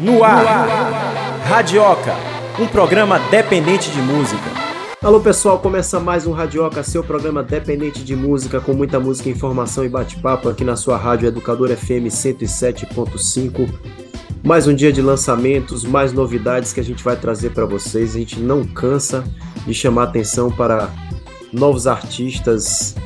No ar, Radioca, um programa dependente de música. Alô pessoal, começa mais um Radioca, seu programa dependente de música, com muita música, informação e bate-papo aqui na sua Rádio Educador FM 107.5. Mais um dia de lançamentos, mais novidades que a gente vai trazer para vocês. A gente não cansa de chamar atenção para novos artistas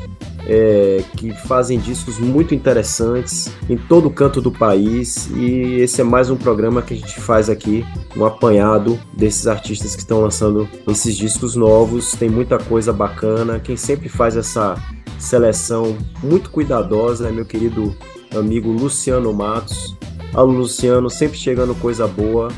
é, que fazem discos muito interessantes em todo canto do país e esse é mais um programa que a gente faz aqui, um apanhado desses artistas que estão lançando esses discos novos. Tem muita coisa bacana. Quem sempre faz essa seleção muito cuidadosa é meu querido amigo Luciano Matos. Alô Luciano, sempre chegando coisa boa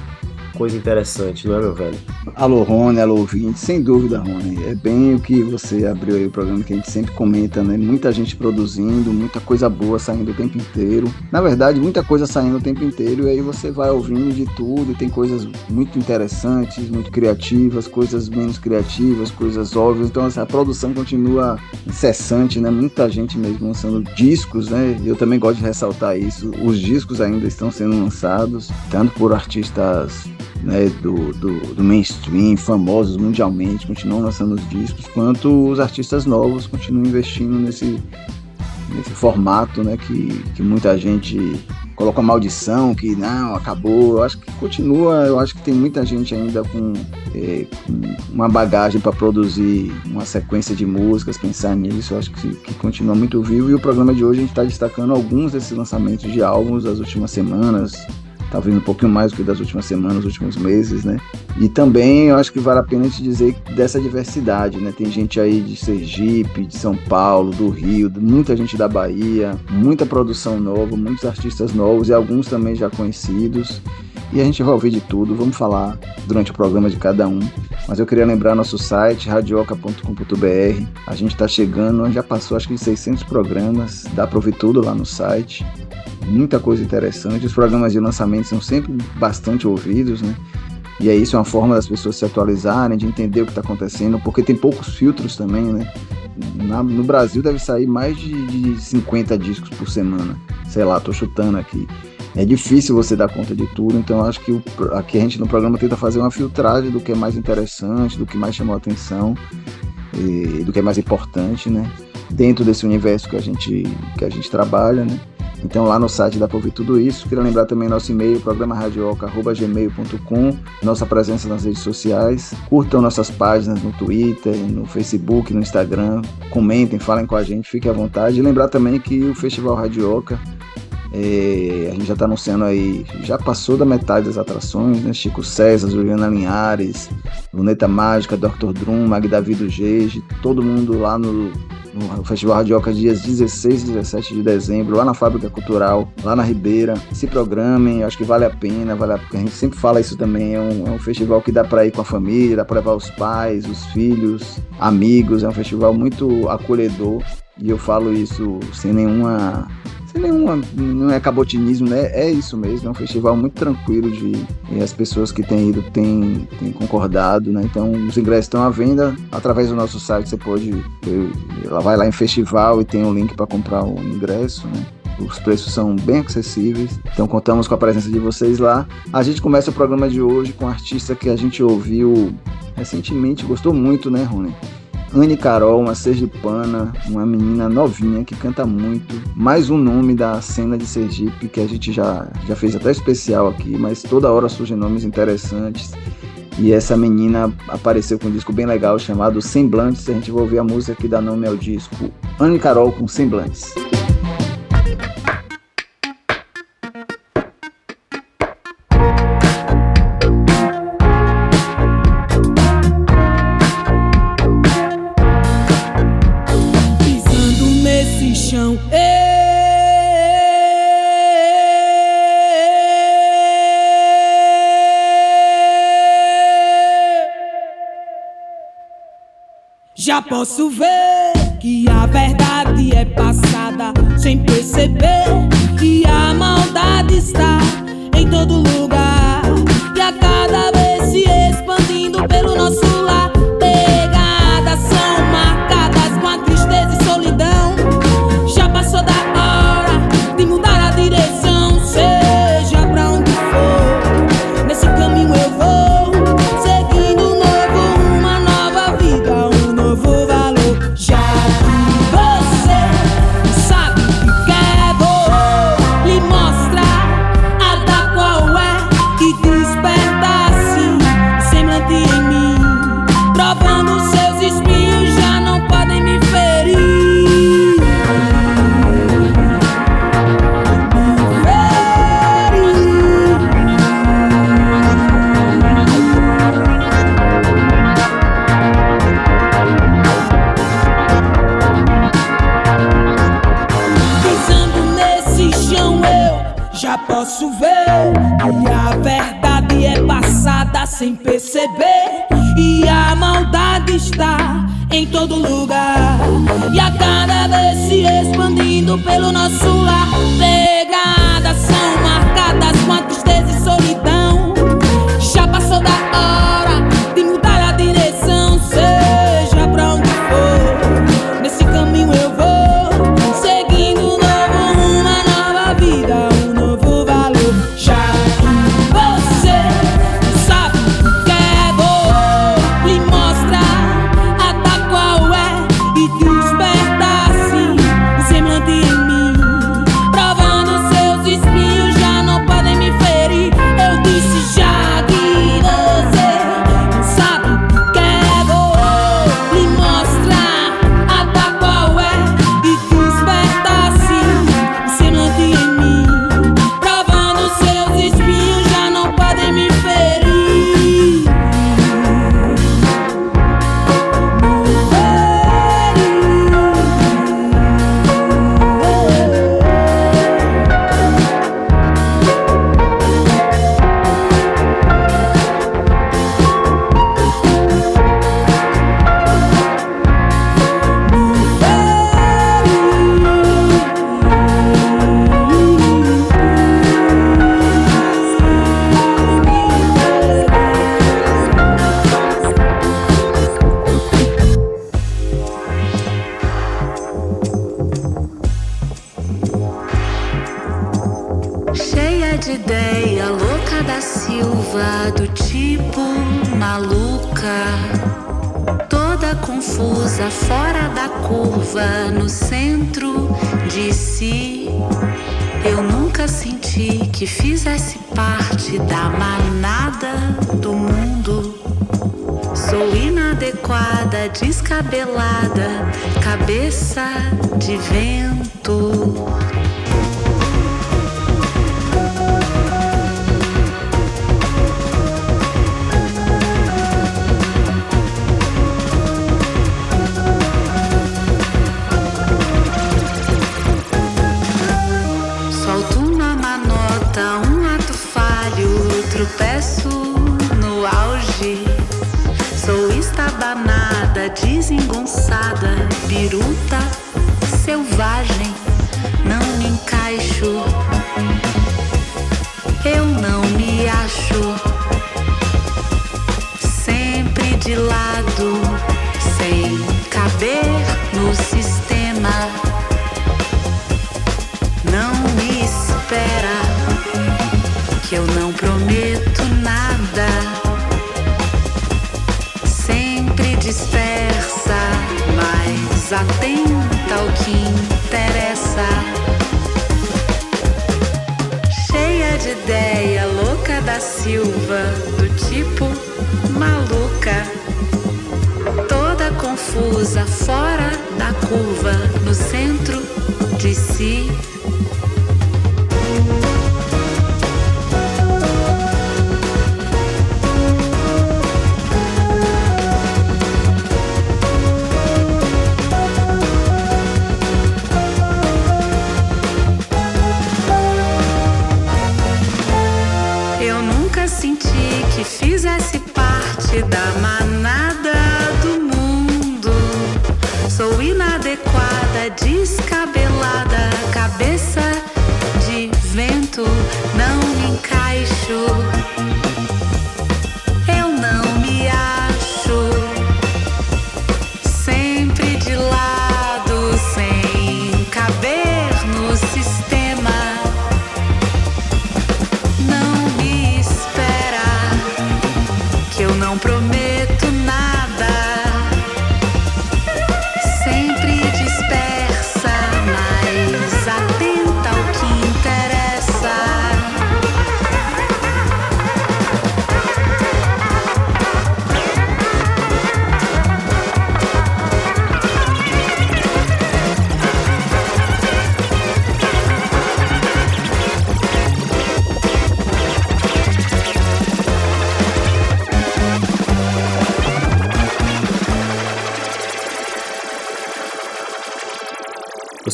coisa interessante, não é, meu velho? Alô, Rony, alô, ouvinte, sem dúvida, Rony. É bem o que você abriu aí o programa que a gente sempre comenta, né? Muita gente produzindo, muita coisa boa saindo o tempo inteiro. Na verdade, muita coisa saindo o tempo inteiro, e aí você vai ouvindo de tudo, tem coisas muito interessantes, muito criativas, coisas menos criativas, coisas óbvias. Então, assim, a produção continua incessante, né? Muita gente mesmo lançando discos, né? Eu também gosto de ressaltar isso. Os discos ainda estão sendo lançados, tanto por artistas né, do, do, do, mainstream, famosos mundialmente, continuam lançando os discos, quanto os artistas novos continuam investindo nesse, nesse formato, né, que, que muita gente coloca maldição, que não, acabou. Eu acho que continua, eu acho que tem muita gente ainda com, é, com uma bagagem para produzir uma sequência de músicas, pensar nisso, eu acho que, que continua muito vivo. E o programa de hoje a gente está destacando alguns desses lançamentos de álbuns das últimas semanas, tá vindo um pouquinho mais do que das últimas semanas, últimos meses, né? E também eu acho que vale a pena te dizer dessa diversidade, né? Tem gente aí de Sergipe, de São Paulo, do Rio, muita gente da Bahia, muita produção nova, muitos artistas novos e alguns também já conhecidos. E a gente vai ouvir de tudo, vamos falar durante o programa de cada um. Mas eu queria lembrar nosso site, radioca.com.br. A gente está chegando, já passou acho que 600 programas, dá para ouvir tudo lá no site muita coisa interessante. Os programas de lançamento são sempre bastante ouvidos, né? E aí isso é uma forma das pessoas se atualizarem, de entender o que está acontecendo, porque tem poucos filtros também, né? Na, no Brasil deve sair mais de, de 50 discos por semana. Sei lá, tô chutando aqui. É difícil você dar conta de tudo, então acho que o, aqui a gente no programa tenta fazer uma filtragem do que é mais interessante, do que mais chamou a atenção, e, do que é mais importante, né? Dentro desse universo que a gente, que a gente trabalha, né? Então lá no site dá para ouvir tudo isso. Queria lembrar também nosso e-mail, programaradioca.gmail.com, nossa presença nas redes sociais. Curtam nossas páginas no Twitter, no Facebook, no Instagram. Comentem, falem com a gente, fiquem à vontade. E lembrar também que o Festival Radioca é, a gente já está anunciando aí, já passou da metade das atrações, né? Chico César, Juliana Linhares, Luneta Mágica, Dr. Drum, Magda Vido Gege, todo mundo lá no, no Festival Radioca dias 16 e 17 de dezembro, lá na Fábrica Cultural, lá na Ribeira. Se programem, acho que vale a pena, vale a, a gente sempre fala isso também, é um, é um festival que dá para ir com a família, dá para levar os pais, os filhos, amigos, é um festival muito acolhedor. E eu falo isso sem nenhuma nenhuma, não é cabotinismo, né? É isso mesmo, é um festival muito tranquilo de e as pessoas que têm ido têm, têm concordado, né? Então os ingressos estão à venda através do nosso site, você pode ela vai lá em festival e tem um link para comprar o ingresso, né? Os preços são bem acessíveis, então contamos com a presença de vocês lá. A gente começa o programa de hoje com um artista que a gente ouviu recentemente, gostou muito, né, Rony? Anne Carol, uma sergipana, uma menina novinha que canta muito. Mais um nome da cena de Sergipe que a gente já, já fez até especial aqui, mas toda hora surgem nomes interessantes. E essa menina apareceu com um disco bem legal chamado Semblantes. A gente vai ouvir a música que dá nome ao disco. Anne Carol com Semblantes. Posso ver que a verdade é passada sem perceber que a maldade está em todo lugar descabelada, cabeça de vento. Silva do tipo maluca, toda confusa, fora da curva.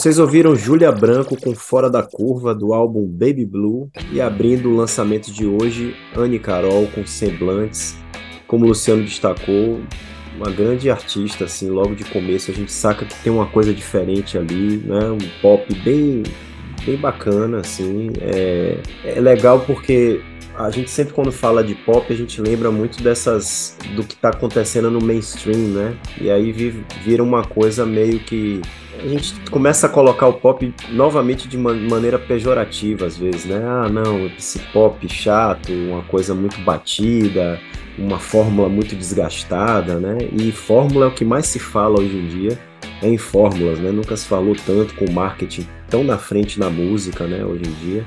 Vocês ouviram Júlia Branco com Fora da Curva do álbum Baby Blue e abrindo o lançamento de hoje, Anne Carol com Semblantes. Como o Luciano destacou, uma grande artista, assim, logo de começo a gente saca que tem uma coisa diferente ali, né? Um pop bem, bem bacana, assim. É, é legal porque a gente sempre quando fala de pop, a gente lembra muito dessas do que está acontecendo no mainstream, né? E aí vira uma coisa meio que a gente começa a colocar o pop novamente de maneira pejorativa às vezes, né? Ah, não, esse pop chato, uma coisa muito batida, uma fórmula muito desgastada, né? E fórmula é o que mais se fala hoje em dia, é em fórmulas, né? Nunca se falou tanto com marketing tão na frente na música, né? Hoje em dia.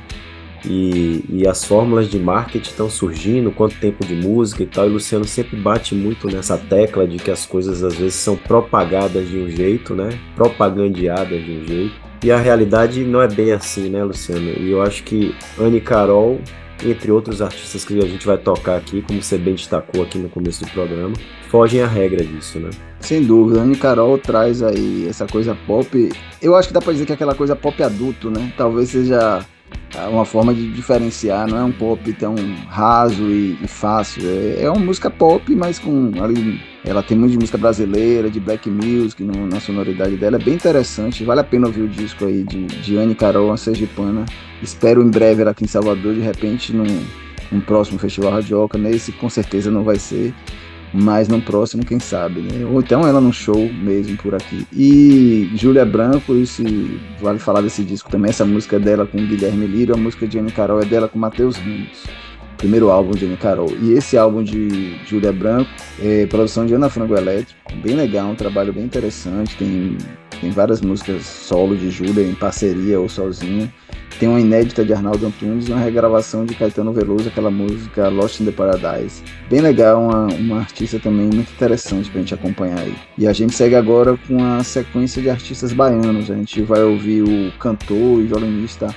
E, e, as fórmulas de marketing estão surgindo, quanto tempo de música e tal. E o Luciano sempre bate muito nessa tecla de que as coisas às vezes são propagadas de um jeito, né? Propagandeadas de um jeito. E a realidade não é bem assim, né, Luciano? E eu acho que Anne Carol, entre outros artistas que a gente vai tocar aqui, como você bem destacou aqui no começo do programa, fogem à regra disso, né? Sem dúvida, Anne Carol traz aí essa coisa pop. Eu acho que dá pra dizer que é aquela coisa pop adulto, né? Talvez seja uma forma de diferenciar, não é um pop tão raso e, e fácil. É, é, uma música pop, mas com ali. Ela tem muito de música brasileira, de black music no, na sonoridade dela. É bem interessante. Vale a pena ouvir o disco aí de, de Anne Carol, a sergipana. Espero em breve ela aqui em Salvador, de repente, num, num próximo festival radioca. Nesse com certeza não vai ser mas no próximo, quem sabe, né? Ou então ela num show mesmo por aqui. E Júlia Branco, e se vale falar desse disco também, essa música é dela com Guilherme Lírio, a música de Anne Carol é dela com Matheus Ramos. Primeiro álbum de Anne Carol. E esse álbum de Júlia Branco é produção de Ana Frango Elétrico, bem legal, um trabalho bem interessante. Tem, tem várias músicas solo de Júlia em parceria ou sozinha. Tem uma inédita de Arnaldo Antunes e uma regravação de Caetano Veloso, aquela música Lost in the Paradise. Bem legal, uma, uma artista também muito interessante pra gente acompanhar aí. E a gente segue agora com a sequência de artistas baianos. A gente vai ouvir o cantor e violinista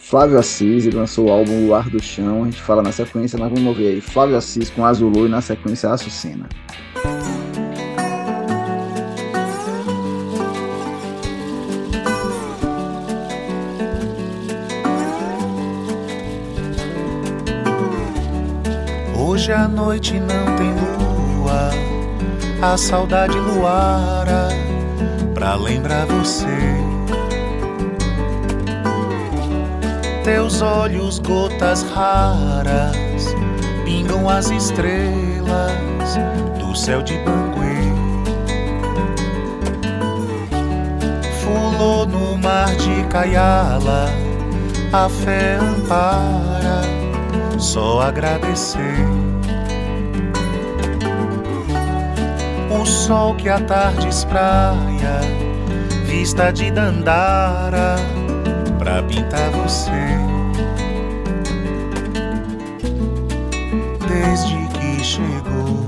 Flávio Assis, ele lançou o álbum O Ar do Chão. A gente fala na sequência, nós vamos ouvir aí Flávio Assis com Azulô e na sequência Açucena. Hoje a noite não tem lua, a saudade luara pra lembrar você. Teus olhos, gotas raras, pingam as estrelas do céu de Banguê. Fulou no mar de Caiala, a fé ampara, só agradecer. O sol que à tarde espraia, vista de Dandara, pra pintar você. Desde que chegou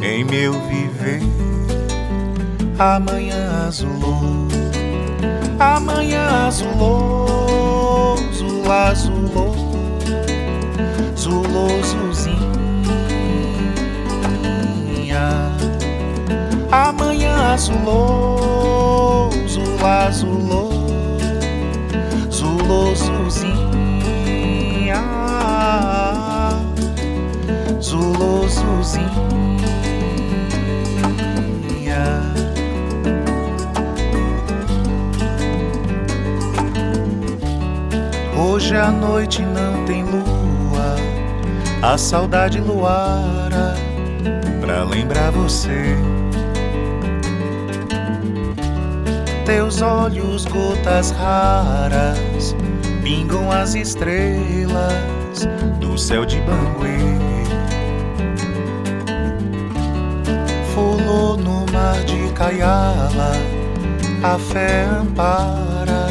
em meu viver, amanhã azulou, amanhã azulou, zulá, zulou, zulou, Amanhã azulou, zulá, azulou, zulou. Hoje a noite não tem lua, a saudade luara pra lembrar você. Teus olhos, gotas raras, pingam as estrelas do céu de Banguê. Fulou no mar de Caiala, a fé ampara,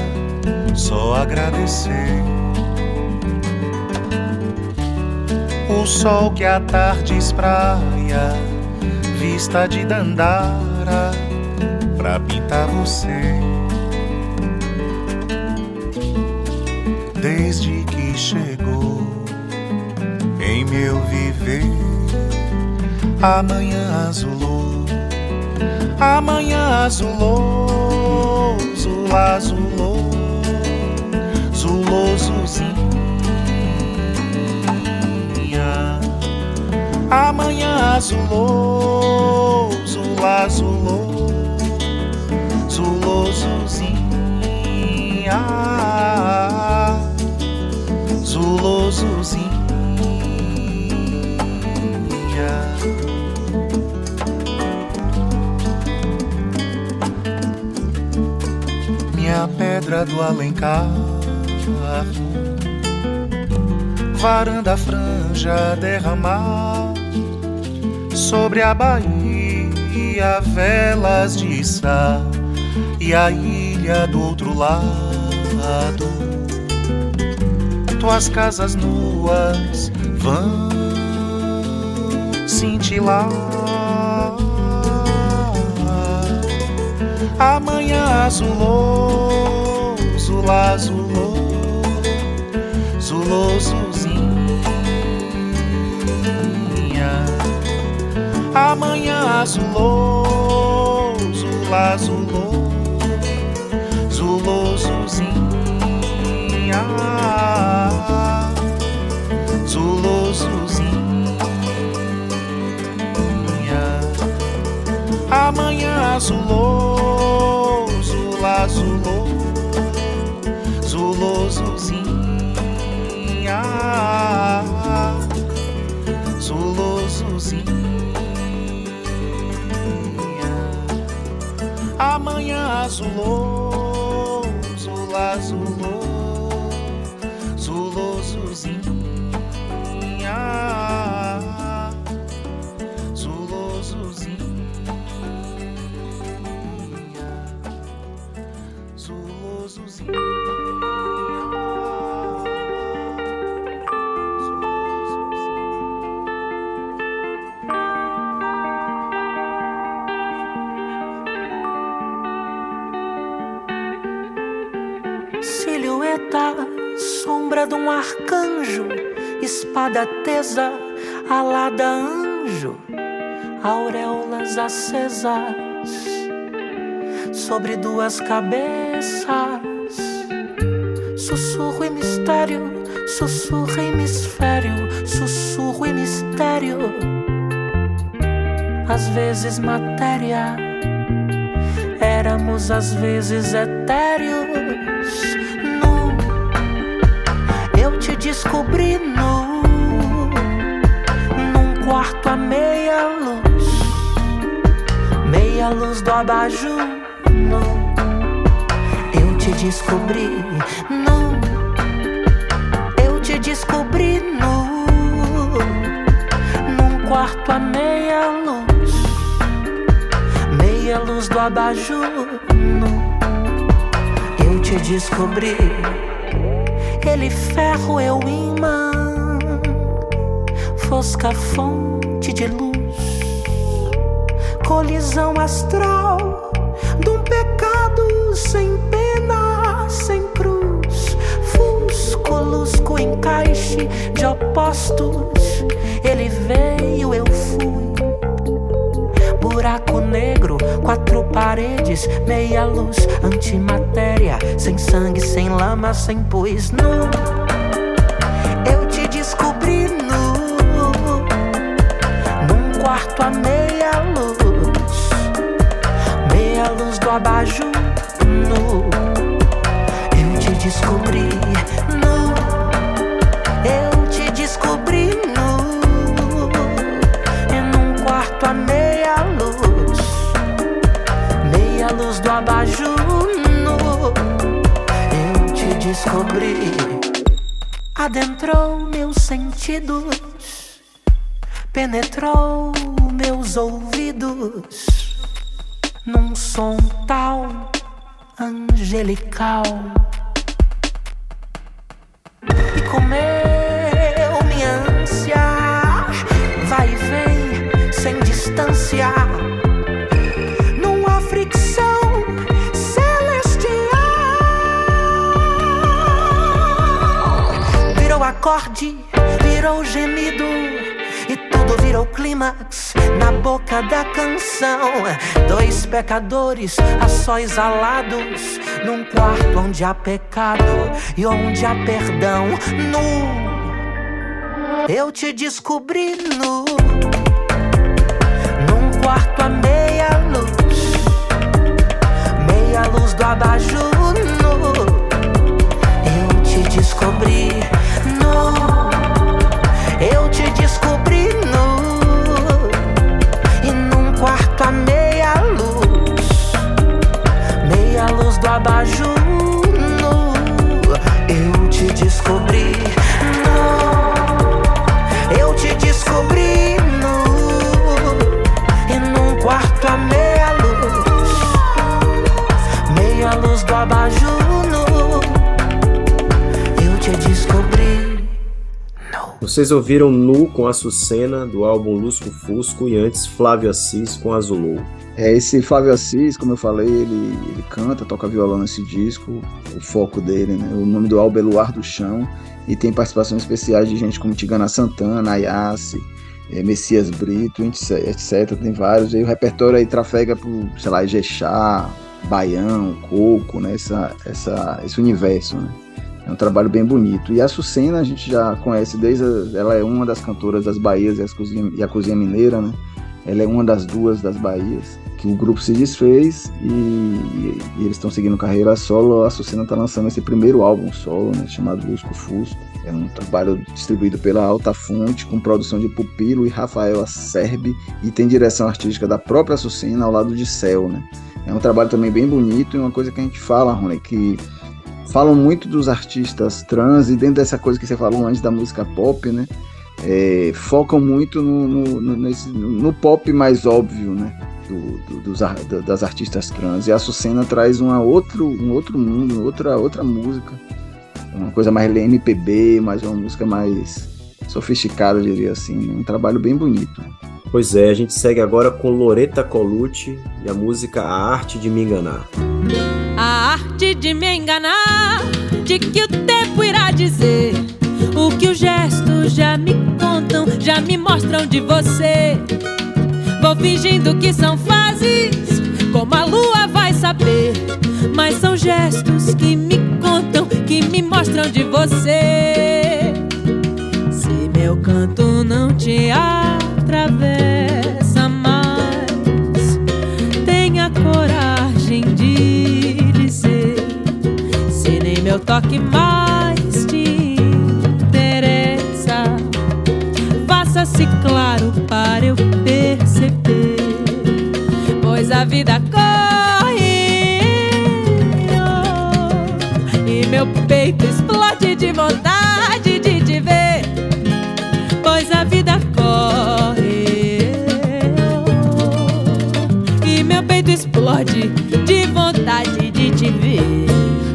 só agradecer. O sol que à tarde espraia, vista de Dandara pra pintar você. Desde que chegou em meu viver, amanhã azulou, amanhã azulou, azulou zulá, zulô, zulô, zuzinha. Amanhã azulou, zulá, zulô, Zulô, zuzinha. Minha pedra do Alencar varanda franja derramar sobre a Bahia velas de sal e a ilha do outro lado. Tuas casas nuas vão cintilar. Amanhã azulou, zulá, zulou, Amanhã azulou, zulá, zulou. Amanhã azulou, zulá, zulou, zulou, zuzinha. Zulou, zuzinha. Amanhã azulou, espada tesa, alada anjo, auréolas acesas sobre duas cabeças. Sussurro e mistério, sussurro e hemisfério, sussurro e mistério. Às vezes matéria, éramos às vezes etéreos. Nu, eu te descobri nu, quarto a meia luz, meia luz do abajur. Nu, eu te descobri nu, eu te descobri nu, num quarto a meia luz, meia luz do abajur. Nu, eu te descobri. Ele ferro, eu imã, fosca fonte de luz, colisão astral de um pecado sem pena, sem cruz, fusco, encaixe de opostos. Ele veio, eu fui. Buraco negro, quatro paredes, meia luz, antimatéria, sem sangue, sem lama, sem pus. Nu, num quarto a meia luz, meia luz do abajur. Nu, eu te descobri nu, eu te descobri nu, e num quarto a meia luz, meia luz do abajur. Nu, eu te descobri. Adentrou meus sentidos, penetrou meus ouvidos num som tal angelical e comeu minha ânsia, vai e vem sem distância, numa fricção celestial. Virou acorde, virou gemido, virou clímax na boca da canção. Dois pecadores a sós alados num quarto onde há pecado e onde há perdão. Nu, eu te descobri nu, num quarto a meia luz, meia luz do abajur. Nu, eu te descobri abajur Vocês ouviram Nu com Açucena, do álbum Lusco Fusco, e antes Flávio Assis com Azulou. É, esse Flávio Assis, como eu falei, ele, ele canta, toca violão nesse disco, o foco dele, né? O nome do álbum é Luar do Chão, e tem participações especiais de gente como Tigana Santana, Ayase, é, Messias Brito, etc. Tem vários, e o repertório aí trafega por, sei lá, Ijexá, Baião, Coco, né? Essa, essa, esse universo, né? É um trabalho bem bonito. E a Sucena a gente já conhece desde. A, ela é uma das cantoras das Bahias e, cozinha, e a Cozinha Mineira, né? Ela é uma das duas das Bahias. Que o grupo se desfez e, e, e eles estão seguindo carreira solo. A Sucena está lançando esse primeiro álbum solo, né? Chamado Lusco Fusco. É um trabalho distribuído pela Alta Fonte, com produção de Pupilo e Rafael Acerbe. E tem direção artística da própria Sucena ao lado de Céu, né? É um trabalho também bem bonito e uma coisa que a gente fala, Rony, que falam muito dos artistas trans e dentro dessa coisa que você falou antes da música pop, né? É, focam muito no, no, nesse, no, pop mais óbvio, né? Do, do, dos, das artistas trans. E a Sucena traz uma outro, um outro mundo, outra, outra música. Uma coisa mais MPB, mais uma música mais sofisticada, diria assim. Um trabalho bem bonito. Pois é, a gente segue agora com Loreta Colucci e a música A Arte de Me Enganar. A arte de me enganar, de que o tempo irá dizer o que os gestos já me contam, já me mostram de você. Vou fingindo que são fases, como a lua vai saber. Mas são gestos que me contam, que me mostram de você. Meu canto não te atravessa mais, tenha coragem de dizer. Se nem meu toque mais te interessa, faça-se claro para eu perceber. Pois a vida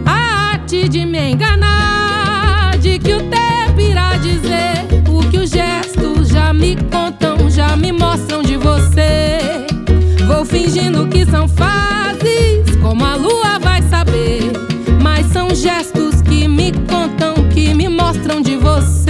A arte de me enganar, de que o tempo irá dizer o que os gestos já me contam, já me mostram de você. Vou fingindo que são fases, como a lua vai saber. Mas são gestos que me contam, que me mostram de você.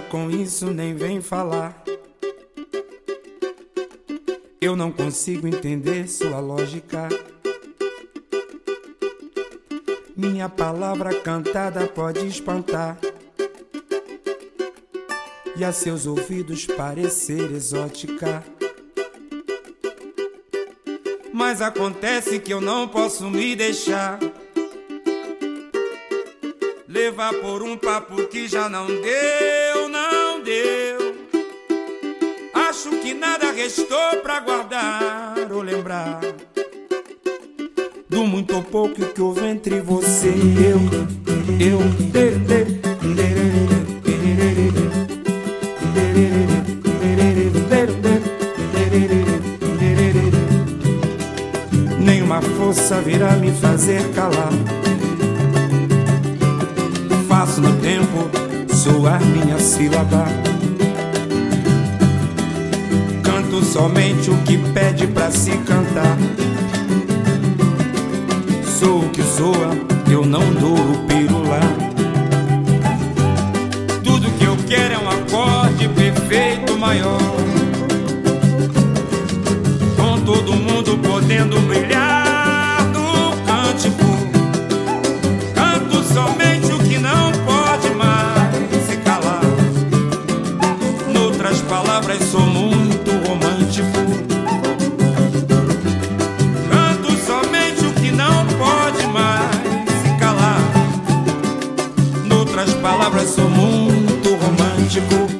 Com isso, nem vem falar. Eu não consigo entender sua lógica. Minha palavra cantada pode espantar e a seus ouvidos parecer exótica. Mas acontece que eu não posso me deixar levar por um papo que já não deu, não deu. Acho que nada restou pra guardar ou lembrar do muito ou pouco que houve entre você e eu, eu. Nenhuma força virá me fazer calar faço no tempo soar minha sílaba. Canto somente o que pede pra se cantar. Sou o que soa, eu não dou o pirular. Tudo que eu quero é um acorde perfeito maior. Com todo mundo podendo brilhar no cântico. Canto somente palavras, sou muito romântico. Canto somente o que não pode mais se calar. Noutras palavras, sou muito romântico.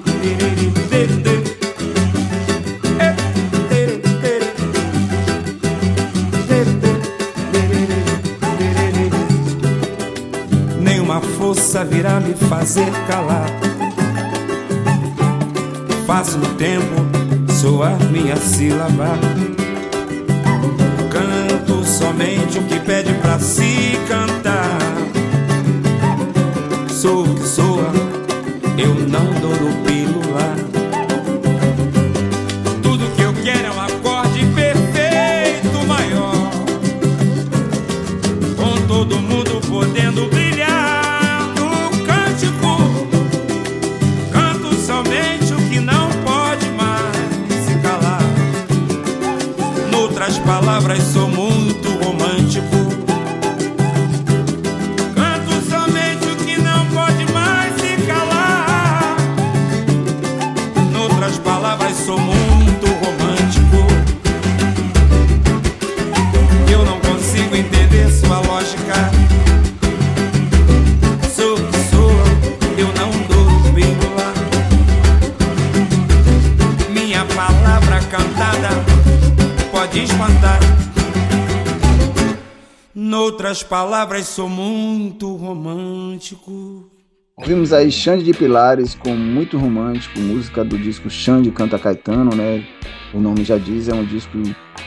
Nenhuma força virá me fazer calar. Faço no tempo soar minha sílaba. Canto somente o que pede pra se cantar. Sou o que soa, eu não dou palavras, sou Noutras palavras, sou muito romântico. Ouvimos aí Xande de Pilares com Muito Romântico, música do disco Xande Canta Caetano, né? O nome já diz, é um disco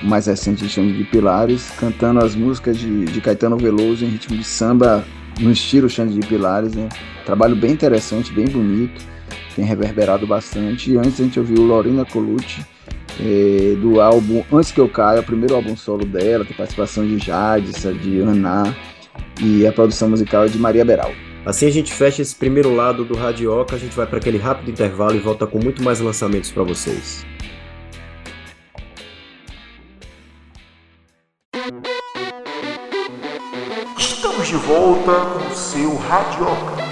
mais recente de Xande de Pilares, cantando as músicas de, de Caetano Veloso em ritmo de samba, no estilo Xande de Pilares, né? Trabalho bem interessante, bem bonito, tem reverberado bastante. E antes a gente ouviu Lorena Colucci, eh, do álbum Antes Que Eu Caia, o primeiro álbum solo dela, tem participação de Jadissa, de Ana, e a produção musical é de Maria Beral. Assim a gente fecha esse primeiro lado do Radioca, a gente vai para aquele rápido intervalo e volta com muito mais lançamentos para vocês. Estamos de volta com o seu Radioca.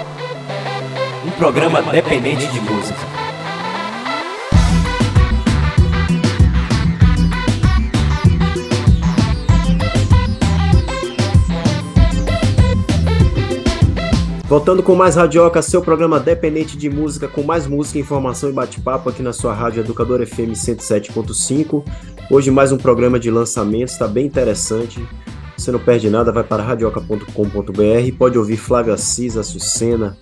Um programa dependente de música. Voltando com mais Radioca, seu programa dependente de música, com mais música, informação e bate-papo aqui na sua rádio Educador FM 107.5. Hoje mais um programa de lançamentos, está bem interessante. Você não perde nada, vai para radioca.com.br, pode ouvir Flávia Assis, Açucena,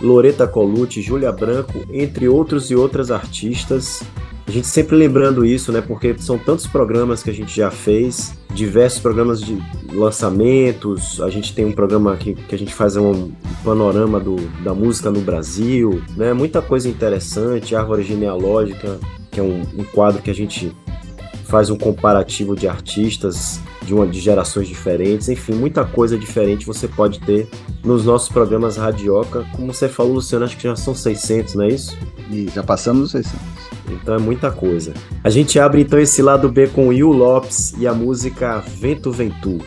Loreta Colucci, Júlia Branco, entre outros e outras artistas. A gente sempre lembrando isso, né? Porque são tantos programas que a gente já fez, diversos programas de lançamentos. A gente tem um programa que, que a gente faz um panorama do, da música no Brasil, né? Muita coisa interessante, Árvore Genealógica, que é um, um quadro que a gente faz um comparativo de artistas de, uma, de gerações diferentes, enfim, muita coisa diferente você pode ter nos nossos programas Radioca. Como você falou, Luciano, acho que já são 600, não é isso? E já passamos os 600. Então é muita coisa. A gente abre então esse lado B com Will Lopes e a música Vento Ventu.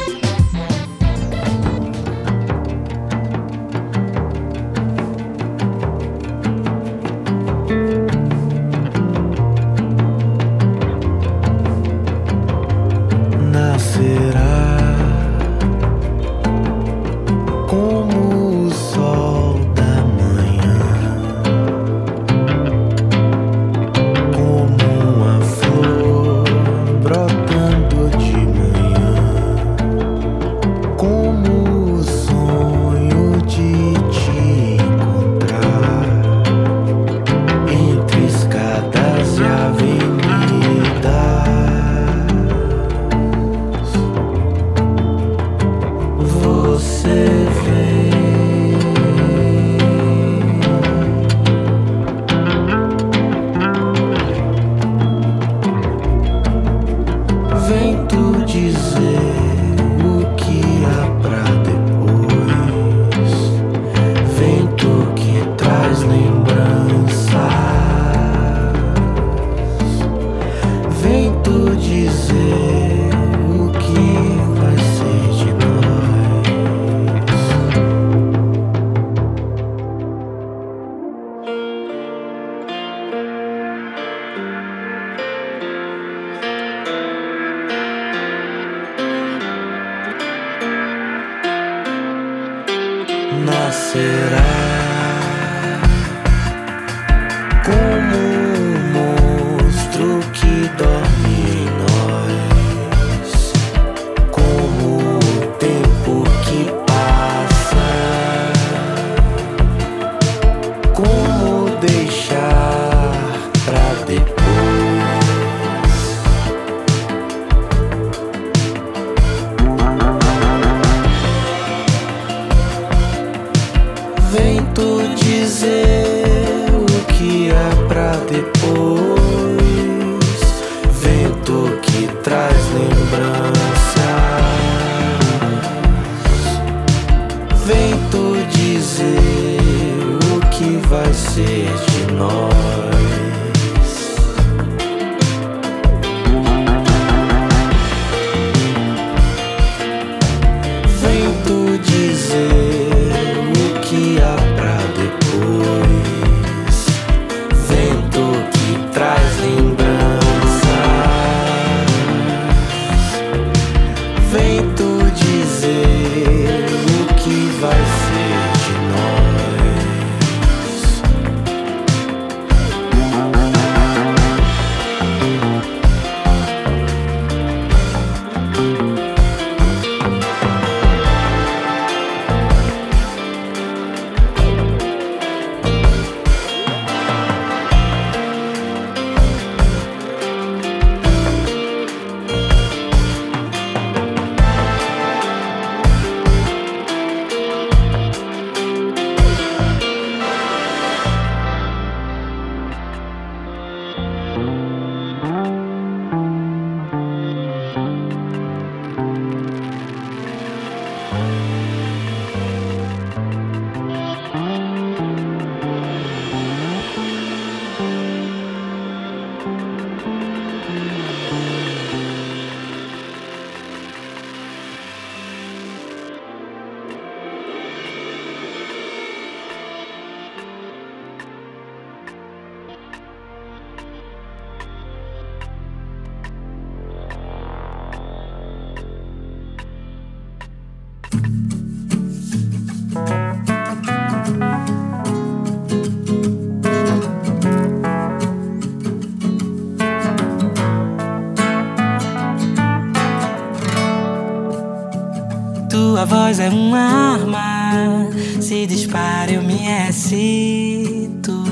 Voz é uma arma. Se dispara, eu me excito.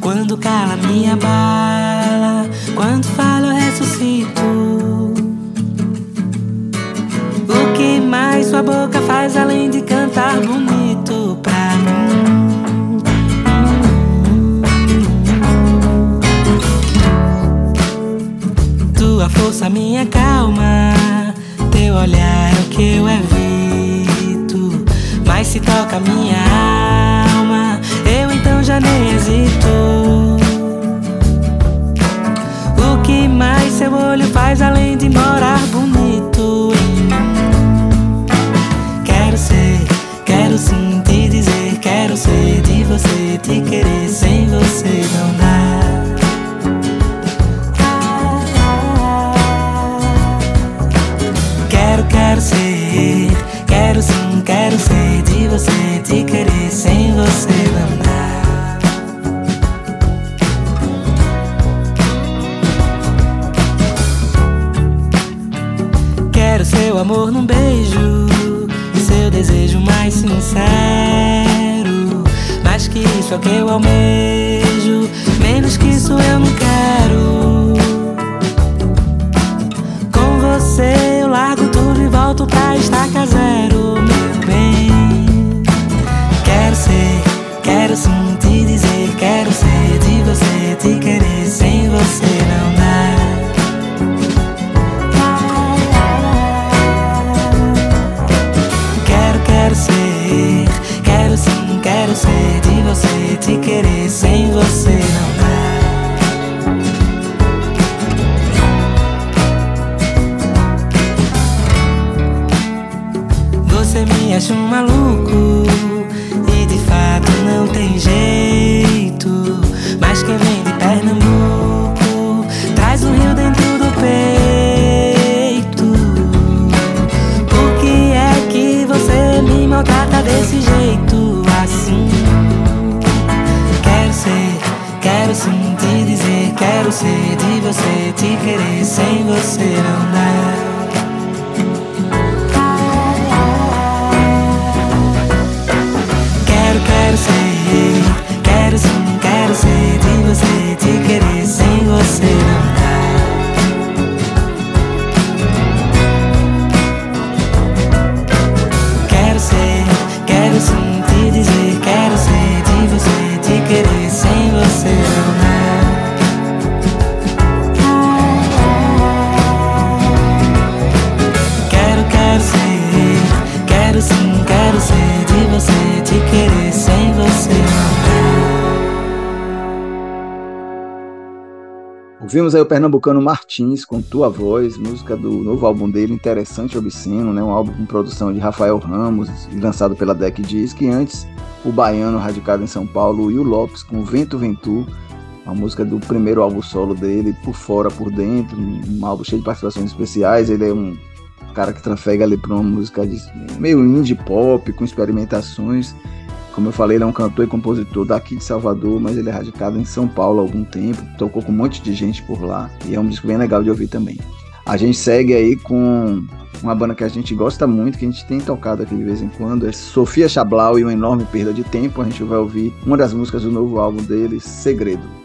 Quando cala, minha bala. Quando falo, eu ressuscito. O que mais sua boca faz além de cantar bonito pra mim? Tua força, minha calma. Teu olhar é o que eu evito se toca minha alma, eu então já nem hesito. O que mais seu olho faz além de morar bonito? Quero ser, quero sim te dizer, quero ser de você, te querer. Amor num beijo, seu desejo mais sincero. Mais que isso é o que eu almejo, menos que isso eu não quero. Com você eu largo tudo e volto pra estaca zero, meu bem. Quero ser, quero sim te dizer, quero ser de você, te querer sem você não Acha um maluco e de fato não tem jeito. Mas quem vem de Pernambuco traz o rio dentro do peito. Por que é que você me maltrata desse jeito assim? Quero ser, quero sim te dizer, quero ser de você, te querer sem você não dá. De você, te querer sem você Ouvimos aí o pernambucano Martins com Tua Voz, música do novo álbum dele, Interessante Obsceno, né? um álbum com produção de Rafael Ramos lançado pela Deck Disc. E antes, o baiano radicado em São Paulo, Will Lopes com Vento Ventur, uma música do primeiro álbum solo dele, Por Fora, Por Dentro, um álbum cheio de participações especiais. Ele é um cara que trafega ali para uma música de, meio indie pop, com experimentações. Como eu falei, ele é um cantor e compositor daqui de Salvador, mas ele é radicado em São Paulo há algum tempo, tocou com um monte de gente por lá e é um disco bem legal de ouvir também. A gente segue aí com uma banda que a gente gosta muito, que a gente tem tocado aqui de vez em quando, é Sofia Chablau e uma enorme perda de tempo. A gente vai ouvir uma das músicas do novo álbum deles, Segredo.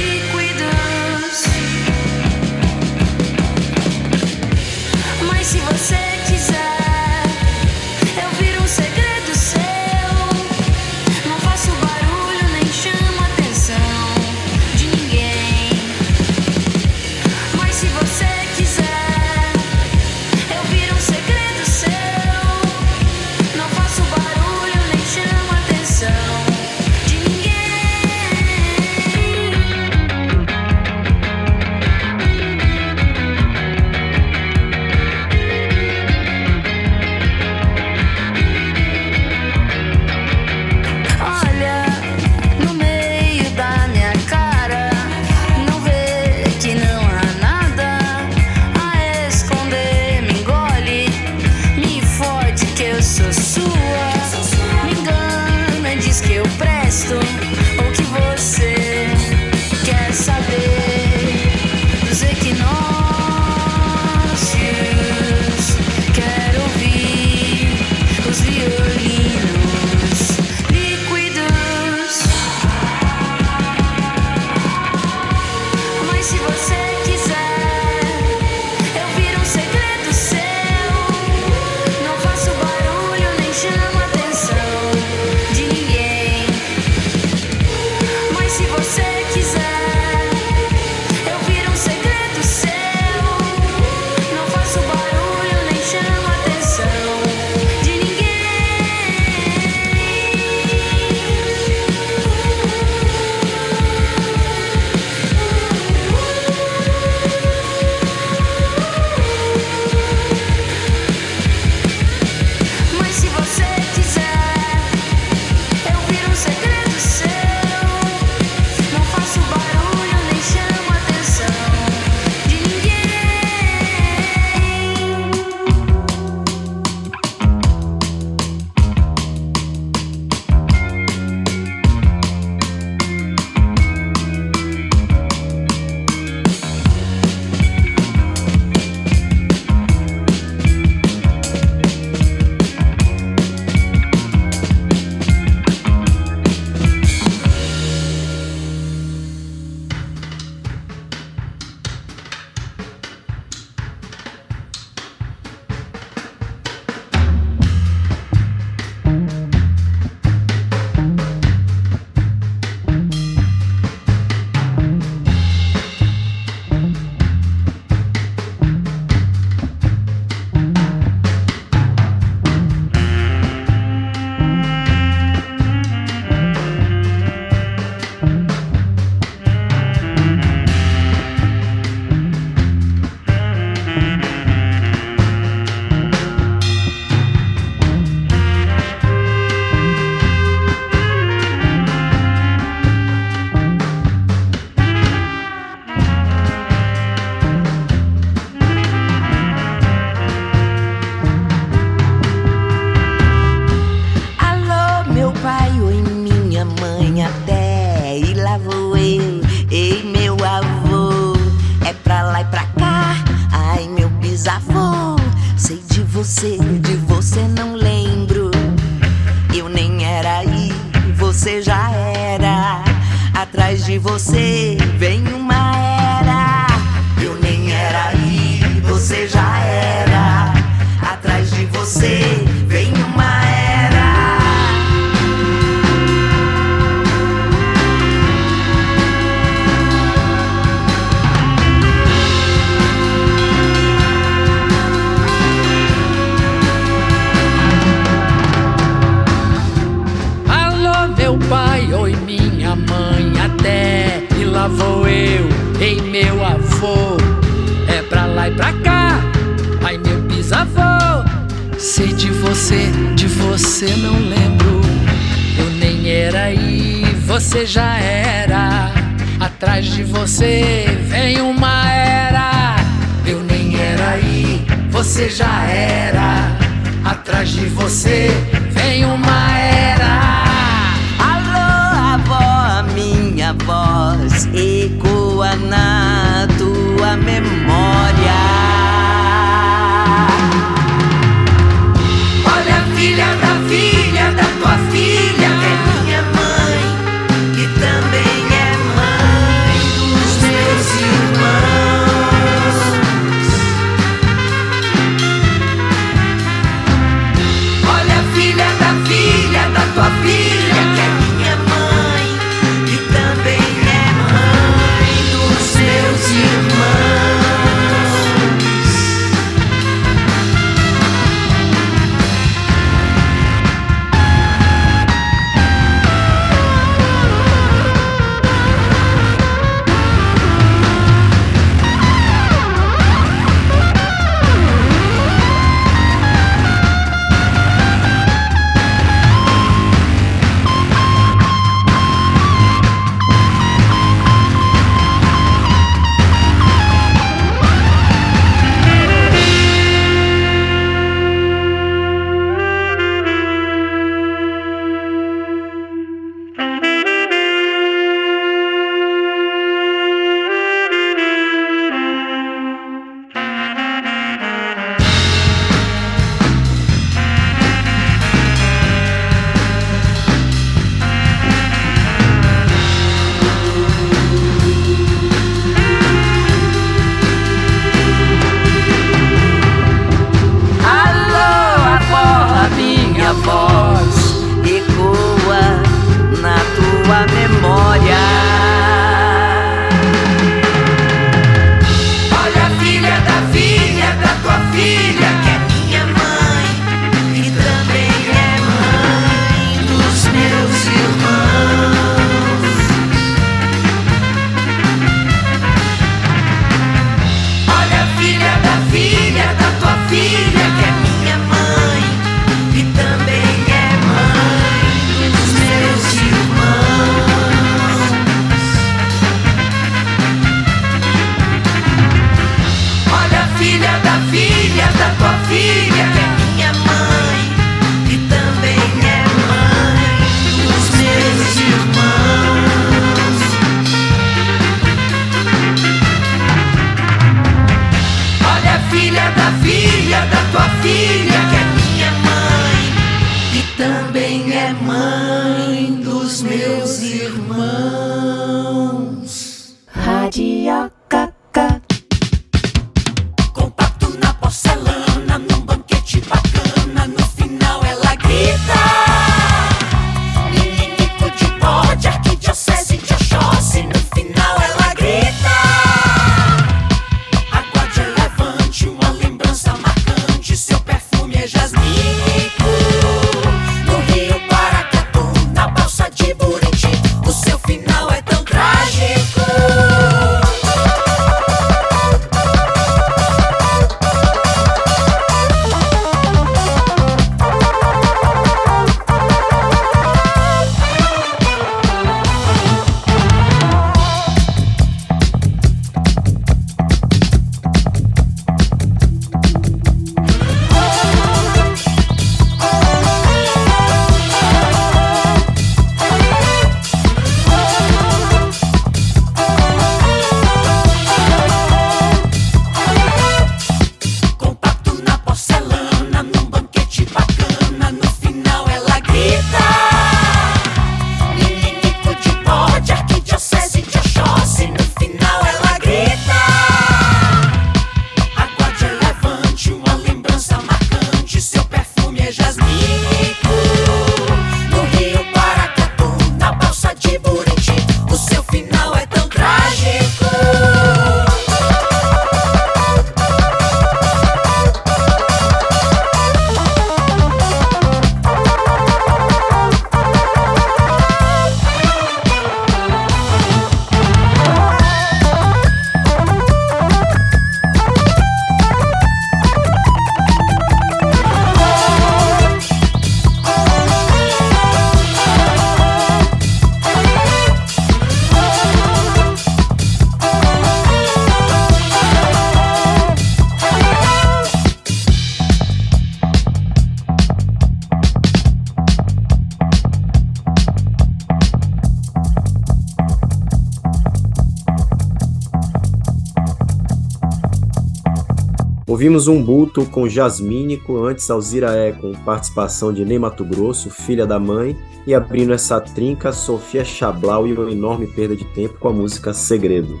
Ouvimos um bulto com Jasmínico, antes Alziraé com participação de Ney Mato Grosso, filha da mãe, e abrindo essa trinca, Sofia Chablau e uma enorme perda de tempo com a música Segredo.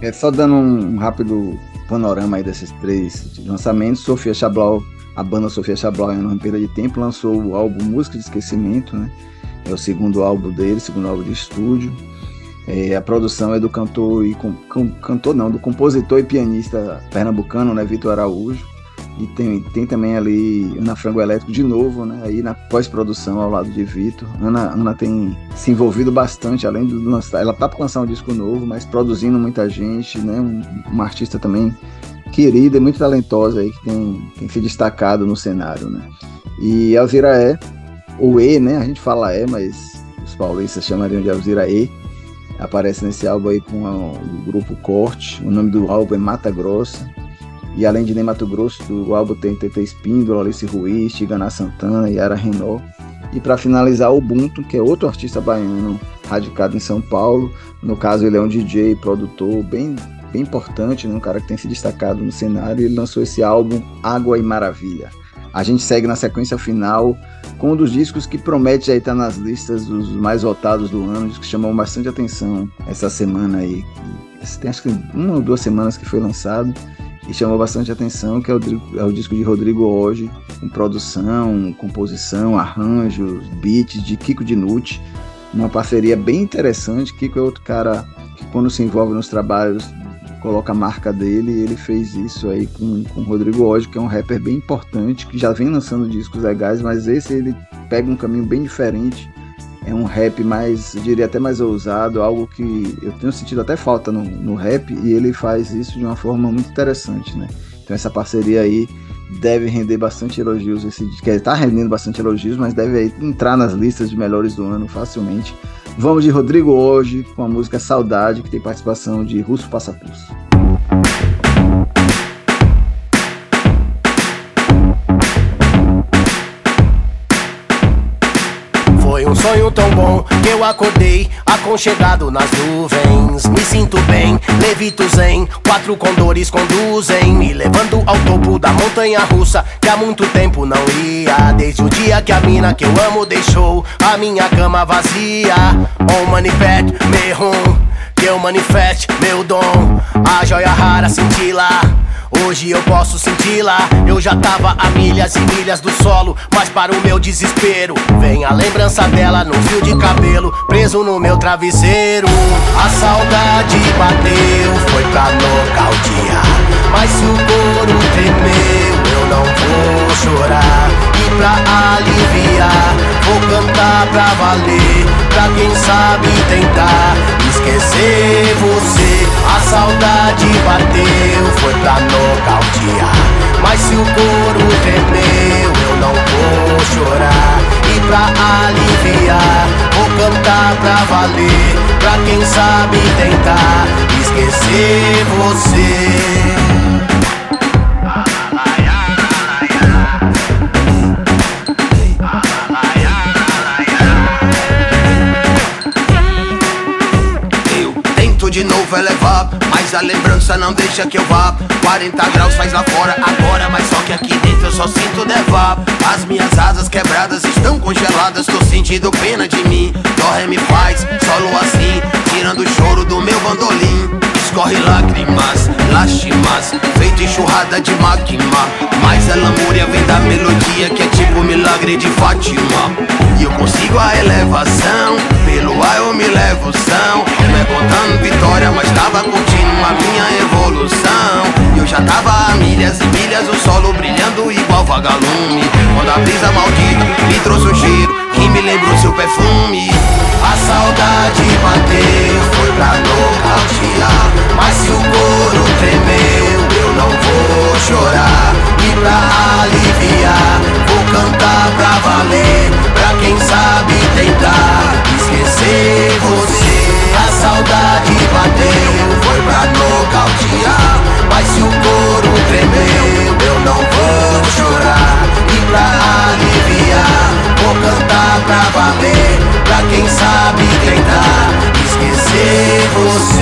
É só dando um rápido panorama aí desses três lançamentos, Sofia Chablau, a banda Sofia Chablau, em enorme perda de tempo, lançou o álbum Música de Esquecimento, né? É o segundo álbum dele, segundo álbum de estúdio. É, a produção é do cantor e com, com, cantor não, do compositor e pianista pernambucano, né, Vitor Araújo. E tem, tem também ali Ana Frango Elétrico de novo, né? Aí na pós-produção ao lado de Vitor. Ana, Ana tem se envolvido bastante, além do lançar. Ela tá para lançar um disco novo, mas produzindo muita gente, né? Um, uma artista também querida e muito talentosa aí que tem, tem se destacado no cenário, né? E Alzira é, ou E, né? A gente fala E, mas os paulistas chamariam de Alzira E aparece nesse álbum aí com o grupo Corte. O nome do álbum é Mata Grossa. E além de Nem Mato Grosso, o álbum tem TT Espíndola, Alice Ruiz, Tigana Santana, Yara Renault. E para finalizar, Ubuntu, que é outro artista baiano radicado em São Paulo. No caso, ele é um DJ, produtor bem, bem importante, né? um cara que tem se destacado no cenário. Ele lançou esse álbum Água e Maravilha. A gente segue na sequência final com um dos discos que promete aí estar nas listas dos mais votados do ano, que chamou bastante atenção essa semana aí. Tem acho que uma ou duas semanas que foi lançado e chamou bastante atenção, que é o, é o disco de Rodrigo hoje, com produção, composição, arranjos, beats de Kiko Dinucci, uma parceria bem interessante. Kiko é outro cara que quando se envolve nos trabalhos coloca a marca dele e ele fez isso aí com, com o Rodrigo Ojo, que é um rapper bem importante, que já vem lançando discos legais, mas esse ele pega um caminho bem diferente. É um rap mais, eu diria até mais ousado, algo que eu tenho sentido até falta no, no rap, e ele faz isso de uma forma muito interessante, né? Então essa parceria aí deve render bastante elogios, esse que está rendendo bastante elogios, mas deve entrar nas listas de melhores do ano facilmente. Vamos de Rodrigo hoje com a música Saudade, que tem participação de Russo Passapulso. Foi um sonho tão bom que eu acordei aconchegado nas nuvens. Me sinto bem, levito zen. Quatro condores conduzem, me levando ao topo da montanha russa que há muito tempo não ia. Desde o dia que a mina que eu amo deixou a minha cama vazia. On manifest, me que eu manifeste meu dom. A joia rara cintila. Hoje eu posso senti-la. Eu já tava a milhas e milhas do solo, mas para o meu desespero, vem a lembrança dela no fio de cabelo, preso no meu travesseiro. A saudade bateu, foi pra nocautear. Mas se o couro tremeu, eu não vou chorar. Pra aliviar, vou cantar pra valer. Pra quem sabe tentar esquecer você. A saudade bateu, foi pra nocautear. Mas se o couro tremeu, eu não vou chorar. E pra aliviar, vou cantar pra valer. Pra quem sabe tentar esquecer você. De novo elevar Mas a lembrança não deixa que eu vá. 40 graus faz lá fora agora Mas só que aqui dentro eu só sinto nevar As minhas asas quebradas estão congeladas Tô sentindo pena de mim. Dó, me faz, solo assim Tirando o choro do meu bandolim Escorre lágrimas, lástimas Feito enxurrada de máquina Mas a lamúria vem da melodia Que é tipo milagre de Fátima. E eu consigo a elevação Pelo ar eu me levo são. Não é contando vitória Mas tava curtindo a minha evolução. Eu já tava a milhas e milhas O solo brilhando igual vagalume. Quando a brisa maldita me trouxe um cheiro Que me lembrou seu perfume A saudade bateu Foi pra nocautear mas se o couro tremeu, eu não vou chorar. E pra aliviar, vou cantar pra valer. Pra quem sabe tentar esquecer você. A saudade bateu, foi pra nocautear. Mas se o couro tremeu, eu não vou chorar. E pra aliviar, vou cantar pra valer, pra quem sabe tentar esquecer você.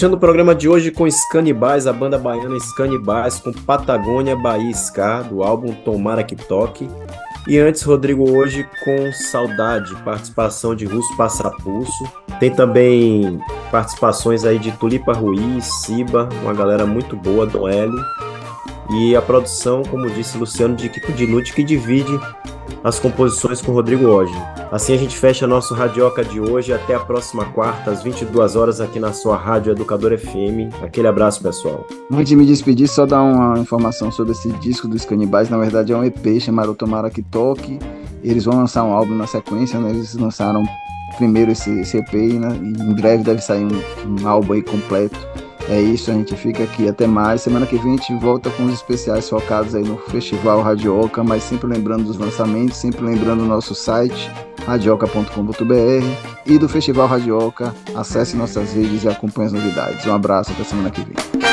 Fechando o programa de hoje com Scanibais, a banda baiana Scanibais, com Patagônia, Bahia Ska, do álbum Tomara Que Toque. E antes, Rodrigo, hoje com Saudade, participação de Russo Passapulso. Tem também participações aí de Tulipa Ruiz, Siba, uma galera muito boa, Dom L. E a produção, como disse Luciano, de Kiko Dinucci, que divide as composições com Rodrigo Hoje. Assim a gente fecha nosso Radioca de hoje. Até a próxima quarta, às 22 horas, aqui na sua Rádio Educador FM. Aquele abraço, pessoal. Antes de me despedir, só dar uma informação sobre esse disco dos Canibais. Na verdade, é um EP chamado Tomara Que Toque. Eles vão lançar um álbum na sequência, né? Eles lançaram primeiro esse, esse EP, né? E em breve deve sair um, um álbum aí completo é isso, a gente fica aqui. Até mais. Semana que vem a gente volta com os especiais focados aí no Festival Radioca, mas sempre lembrando dos lançamentos, sempre lembrando o nosso site, radioca.com.br e do Festival Radioca. Acesse nossas redes e acompanhe as novidades. Um abraço até semana que vem.